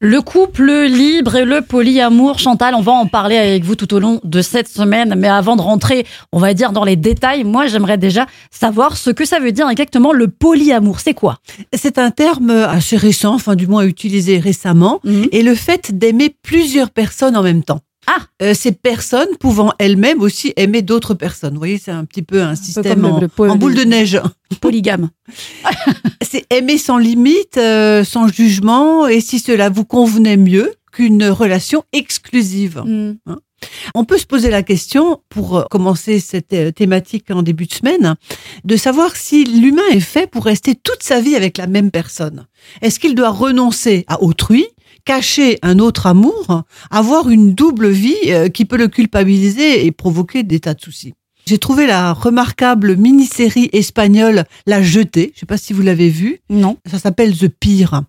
Le couple libre et le polyamour, Chantal, on va en parler avec vous tout au long de cette semaine. Mais avant de rentrer, on va dire dans les détails, moi j'aimerais déjà savoir ce que ça veut dire exactement le polyamour. C'est quoi? C'est un terme assez récent, enfin du moins utilisé récemment, Mhm. et le fait d'aimer plusieurs personnes en même temps. Ah. Euh, ces personnes pouvant elles-mêmes aussi aimer d'autres personnes. Vous voyez, c'est un petit peu un système en, le po- en boule de neige. Polygame. C'est aimer sans limite, euh, sans jugement, et si cela vous convenait mieux qu'une relation exclusive. Hmm. On peut se poser la question, pour euh, commencer cette euh, thématique en début de semaine, de savoir si l'humain est fait pour rester toute sa vie avec la même personne. Est-ce qu'il doit renoncer à autrui, cacher un autre amour, avoir une double vie euh, qui peut le culpabiliser et provoquer des tas de soucis j'ai trouvé la remarquable mini-série espagnole La Jetée, je sais pas si vous l'avez vue, Non. ça s'appelle The Pire,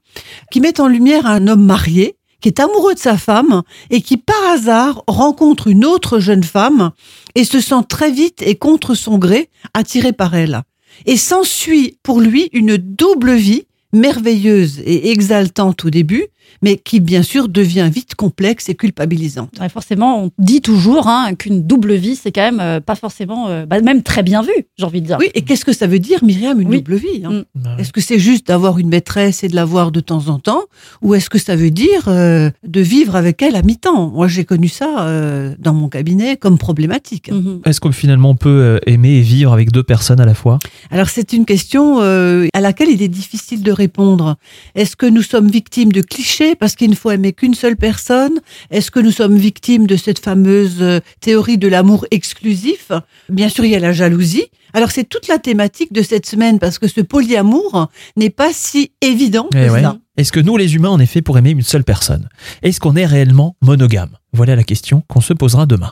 qui met en lumière un homme marié qui est amoureux de sa femme et qui par hasard rencontre une autre jeune femme et se sent très vite et contre son gré attiré par elle. Et s'ensuit pour lui une double vie merveilleuse et exaltante au début, mais qui bien sûr devient vite complexe et culpabilisante. Ouais, forcément, on dit toujours hein, qu'une double vie, c'est quand même euh, pas forcément, euh, bah, même très bien vu, j'ai envie de dire. Oui, et qu'est-ce que ça veut dire, Myriam, une Oui. double vie hein? Mm. Est-ce que c'est juste d'avoir une maîtresse et de la voir de temps en temps Ou est-ce que ça veut dire euh, de vivre avec elle à mi-temps? Moi, j'ai connu ça euh, dans mon cabinet comme problématique. Mhm. Est-ce qu'on finalement peut aimer et vivre avec deux personnes à la fois? Alors, c'est une question euh, à laquelle il est difficile de répondre. Est-ce que nous sommes victimes de clichés parce qu'il ne faut aimer qu'une seule personne? Est-ce que nous sommes victimes de cette fameuse euh, théorie de l'amour exclusif? Bien sûr, il y a la jalousie. Alors, c'est toute la thématique de cette semaine parce que ce polyamour n'est pas si évident que Eh ouais. ça. Est-ce que nous, les humains, est fait pour aimer une seule personne? Est-ce qu'on est réellement monogame? Voilà la question qu'on se posera demain.